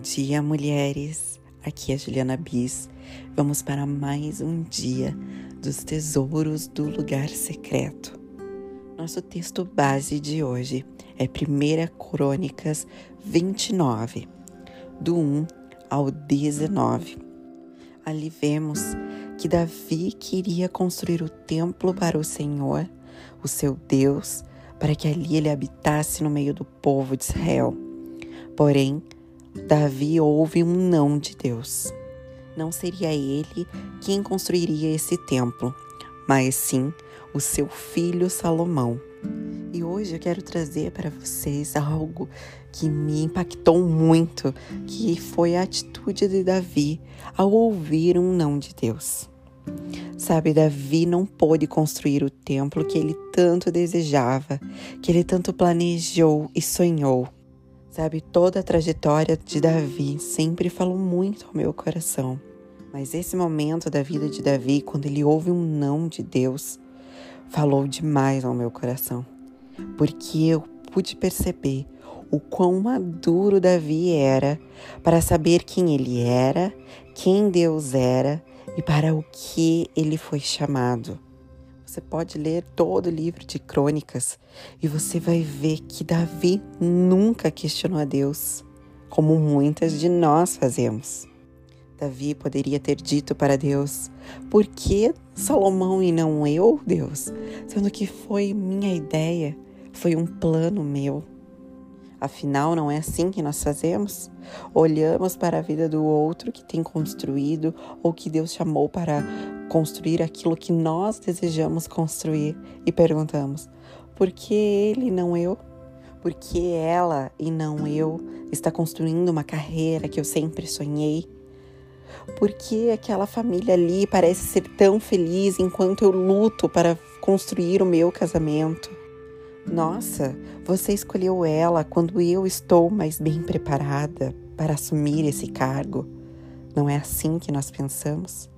dia, mulheres! Aqui é Juliana Bis. Vamos para mais um dia dos tesouros do lugar secreto. Nosso texto base de hoje é 1 Crônicas 29, do 1 ao 19. Ali vemos que Davi queria construir o templo para o Senhor, o seu Deus, para que ali ele habitasse no meio do povo de Israel. Porém, Davi ouve um não de Deus. Não seria ele quem construiria esse templo, mas sim o seu filho Salomão. E hoje eu quero trazer para vocês algo que me impactou muito, que foi a atitude de Davi ao ouvir um não de Deus. Sabe, Davi não pôde construir o templo que ele tanto desejava, que ele tanto planejou e sonhou. Sabe, toda a trajetória de Davi sempre falou muito ao meu coração. Mas esse momento da vida de Davi, quando ele ouve um não de Deus, falou demais ao meu coração. Porque eu pude perceber o quão maduro Davi era para saber quem ele era, quem Deus era e para o que ele foi chamado. Você pode ler todo o livro de crônicas e você vai ver que Davi nunca questionou a Deus, como muitas de nós fazemos. Davi poderia ter dito para Deus: Por que Salomão e não eu, Deus? Sendo que foi minha ideia, foi um plano meu. Afinal, não é assim que nós fazemos? Olhamos para a vida do outro que tem construído ou que Deus chamou para construir aquilo que nós desejamos construir e perguntamos: por que ele não eu? Por que ela e não eu está construindo uma carreira que eu sempre sonhei? Por que aquela família ali parece ser tão feliz enquanto eu luto para construir o meu casamento? Nossa, você escolheu ela quando eu estou mais bem preparada para assumir esse cargo. Não é assim que nós pensamos?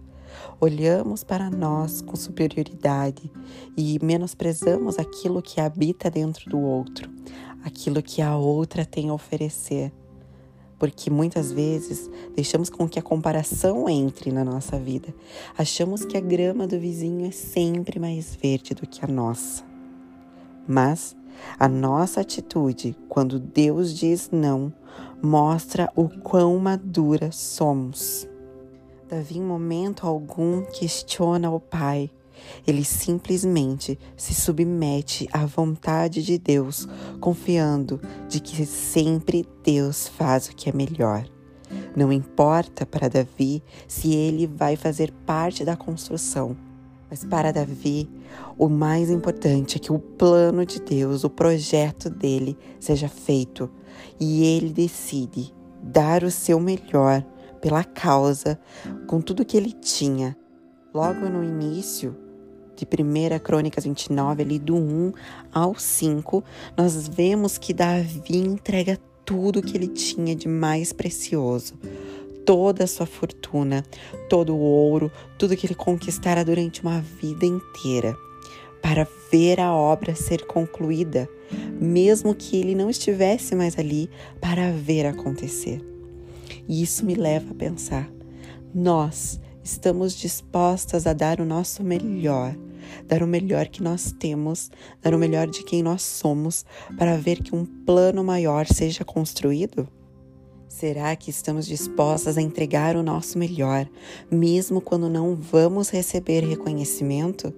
Olhamos para nós com superioridade e menosprezamos aquilo que habita dentro do outro, aquilo que a outra tem a oferecer. Porque muitas vezes deixamos com que a comparação entre na nossa vida. Achamos que a grama do vizinho é sempre mais verde do que a nossa. Mas a nossa atitude, quando Deus diz não, mostra o quão madura somos. Davi, em momento algum, questiona o Pai. Ele simplesmente se submete à vontade de Deus, confiando de que sempre Deus faz o que é melhor. Não importa para Davi se ele vai fazer parte da construção mas para Davi, o mais importante é que o plano de Deus, o projeto dele, seja feito e ele decide dar o seu melhor pela causa com tudo que ele tinha. Logo no início de 1 Crônicas 29, ali do 1 ao 5, nós vemos que Davi entrega tudo que ele tinha de mais precioso toda a sua fortuna, todo o ouro, tudo que ele conquistara durante uma vida inteira, para ver a obra ser concluída, mesmo que ele não estivesse mais ali para ver acontecer. E isso me leva a pensar: nós estamos dispostas a dar o nosso melhor, dar o melhor que nós temos, dar o melhor de quem nós somos, para ver que um plano maior seja construído? Será que estamos dispostas a entregar o nosso melhor, mesmo quando não vamos receber reconhecimento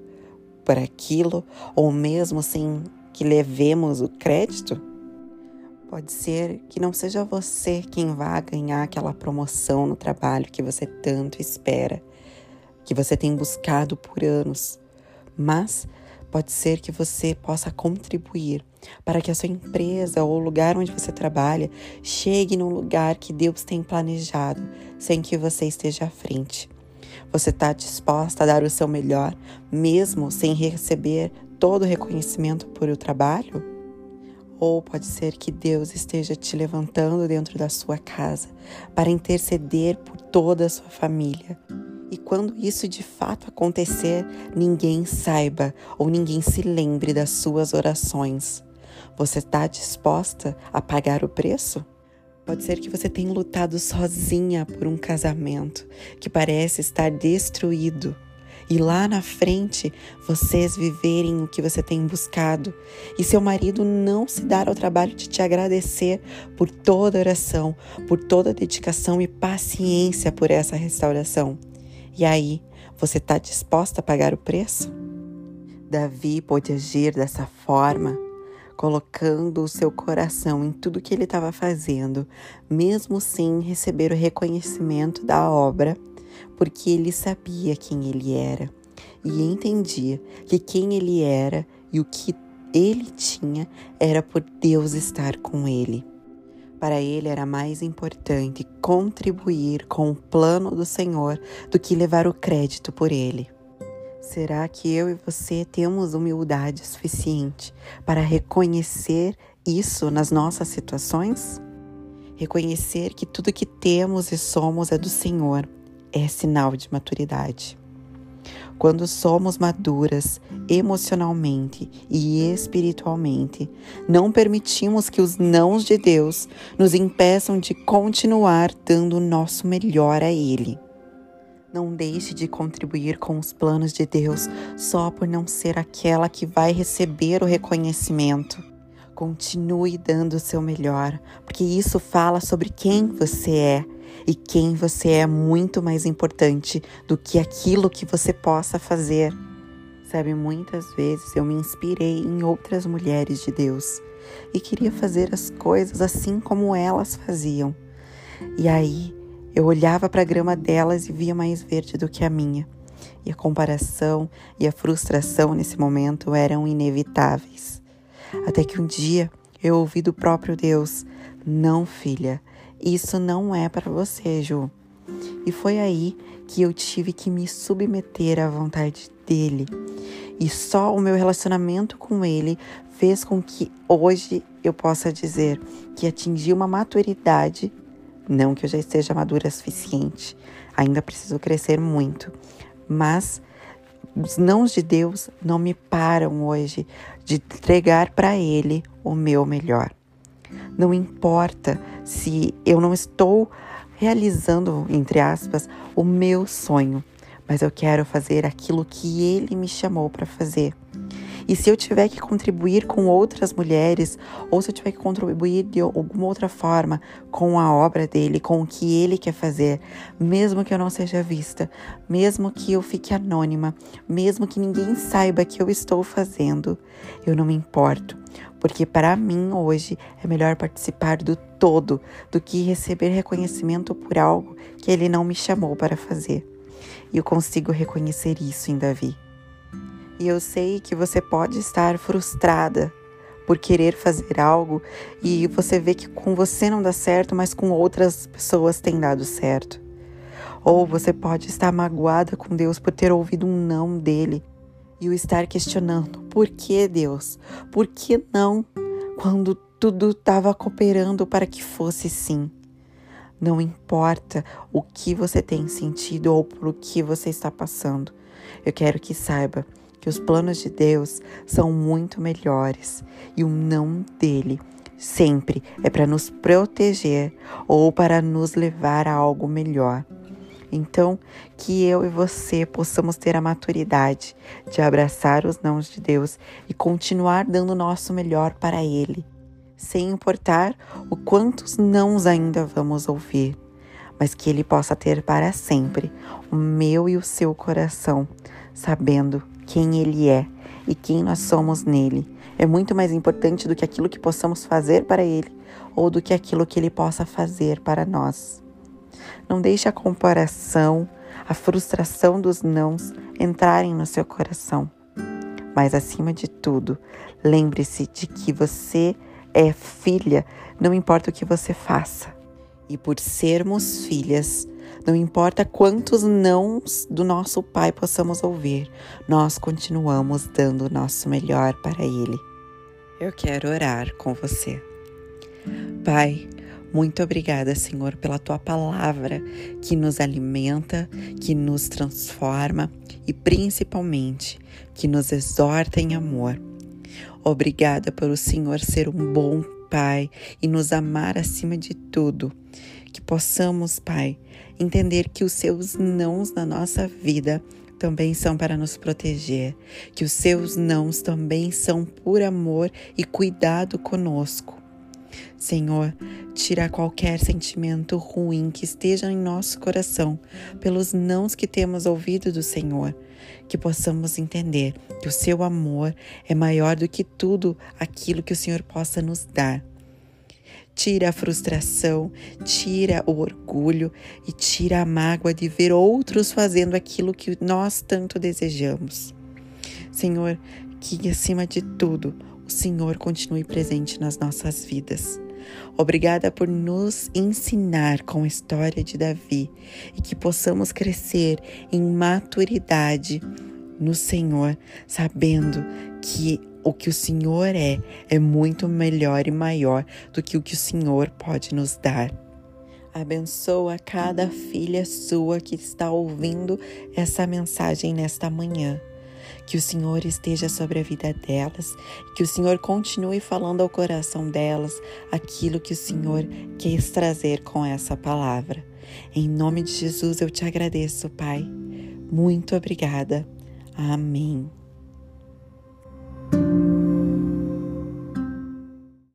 por aquilo, ou mesmo sem que levemos o crédito? Pode ser que não seja você quem vá ganhar aquela promoção no trabalho que você tanto espera, que você tem buscado por anos, mas Pode ser que você possa contribuir para que a sua empresa ou o lugar onde você trabalha chegue no lugar que Deus tem planejado, sem que você esteja à frente. Você está disposta a dar o seu melhor, mesmo sem receber todo o reconhecimento por o trabalho? Ou pode ser que Deus esteja te levantando dentro da sua casa para interceder por toda a sua família e quando isso de fato acontecer, ninguém saiba ou ninguém se lembre das suas orações. Você está disposta a pagar o preço? Pode ser que você tenha lutado sozinha por um casamento que parece estar destruído e lá na frente vocês viverem o que você tem buscado e seu marido não se dar ao trabalho de te agradecer por toda oração, por toda dedicação e paciência por essa restauração. E aí, você está disposta a pagar o preço? Davi pôde agir dessa forma, colocando o seu coração em tudo que ele estava fazendo, mesmo sem receber o reconhecimento da obra porque ele sabia quem ele era e entendia que quem ele era e o que ele tinha era por Deus estar com ele. Para ele era mais importante contribuir com o plano do Senhor do que levar o crédito por ele. Será que eu e você temos humildade suficiente para reconhecer isso nas nossas situações? Reconhecer que tudo que temos e somos é do Senhor é sinal de maturidade. Quando somos maduras emocionalmente e espiritualmente, não permitimos que os nãos de Deus nos impeçam de continuar dando o nosso melhor a Ele. Não deixe de contribuir com os planos de Deus só por não ser aquela que vai receber o reconhecimento. Continue dando o seu melhor, porque isso fala sobre quem você é e quem você é muito mais importante do que aquilo que você possa fazer. Sabe, muitas vezes eu me inspirei em outras mulheres de Deus e queria fazer as coisas assim como elas faziam. E aí eu olhava para a grama delas e via mais verde do que a minha. E a comparação e a frustração nesse momento eram inevitáveis. Até que um dia eu ouvi do próprio Deus: Não, filha, isso não é para você, Ju. E foi aí que eu tive que me submeter à vontade dele. E só o meu relacionamento com ele fez com que hoje eu possa dizer que atingi uma maturidade, não que eu já esteja madura o suficiente, ainda preciso crescer muito, mas os nãos de Deus não me param hoje de entregar para ele o meu melhor. Não importa se eu não estou realizando, entre aspas, o meu sonho, mas eu quero fazer aquilo que ele me chamou para fazer. E se eu tiver que contribuir com outras mulheres, ou se eu tiver que contribuir de alguma outra forma com a obra dele, com o que ele quer fazer, mesmo que eu não seja vista, mesmo que eu fique anônima, mesmo que ninguém saiba que eu estou fazendo, eu não me importo, porque para mim hoje é melhor participar do todo do que receber reconhecimento por algo que ele não me chamou para fazer. E eu consigo reconhecer isso em Davi. E eu sei que você pode estar frustrada por querer fazer algo e você vê que com você não dá certo, mas com outras pessoas tem dado certo. Ou você pode estar magoada com Deus por ter ouvido um não dele e o estar questionando: por que Deus? Por que não? Quando tudo estava cooperando para que fosse sim. Não importa o que você tem sentido ou por que você está passando. Eu quero que saiba que os planos de Deus são muito melhores e o não dele sempre é para nos proteger ou para nos levar a algo melhor. Então, que eu e você possamos ter a maturidade de abraçar os nãos de Deus e continuar dando o nosso melhor para Ele, sem importar o quantos nãos ainda vamos ouvir, mas que Ele possa ter para sempre o meu e o seu coração, sabendo quem Ele é e quem nós somos nele. É muito mais importante do que aquilo que possamos fazer para Ele ou do que aquilo que Ele possa fazer para nós. Não deixe a comparação, a frustração dos nãos entrarem no seu coração. Mas acima de tudo, lembre-se de que você é filha, não importa o que você faça. E por sermos filhas, não importa quantos nãos do nosso Pai possamos ouvir, nós continuamos dando o nosso melhor para Ele. Eu quero orar com você. Pai, muito obrigada, Senhor, pela tua palavra que nos alimenta, que nos transforma e principalmente que nos exorta em amor. Obrigada por o Senhor ser um bom Pai, e nos amar acima de tudo. Que possamos, Pai, entender que os seus nãos na nossa vida também são para nos proteger, que os seus nãos também são por amor e cuidado conosco. Senhor, tira qualquer sentimento ruim que esteja em nosso coração pelos nãos que temos ouvido do Senhor, que possamos entender que o seu amor é maior do que tudo aquilo que o Senhor possa nos dar. Tira a frustração, tira o orgulho e tira a mágoa de ver outros fazendo aquilo que nós tanto desejamos. Senhor, que acima de tudo o Senhor continue presente nas nossas vidas. Obrigada por nos ensinar com a história de Davi e que possamos crescer em maturidade no Senhor, sabendo que o que o Senhor é é muito melhor e maior do que o que o Senhor pode nos dar. Abençoa cada filha sua que está ouvindo essa mensagem nesta manhã. Que o Senhor esteja sobre a vida delas, que o Senhor continue falando ao coração delas aquilo que o Senhor quis trazer com essa palavra. Em nome de Jesus eu te agradeço, Pai. Muito obrigada. Amém.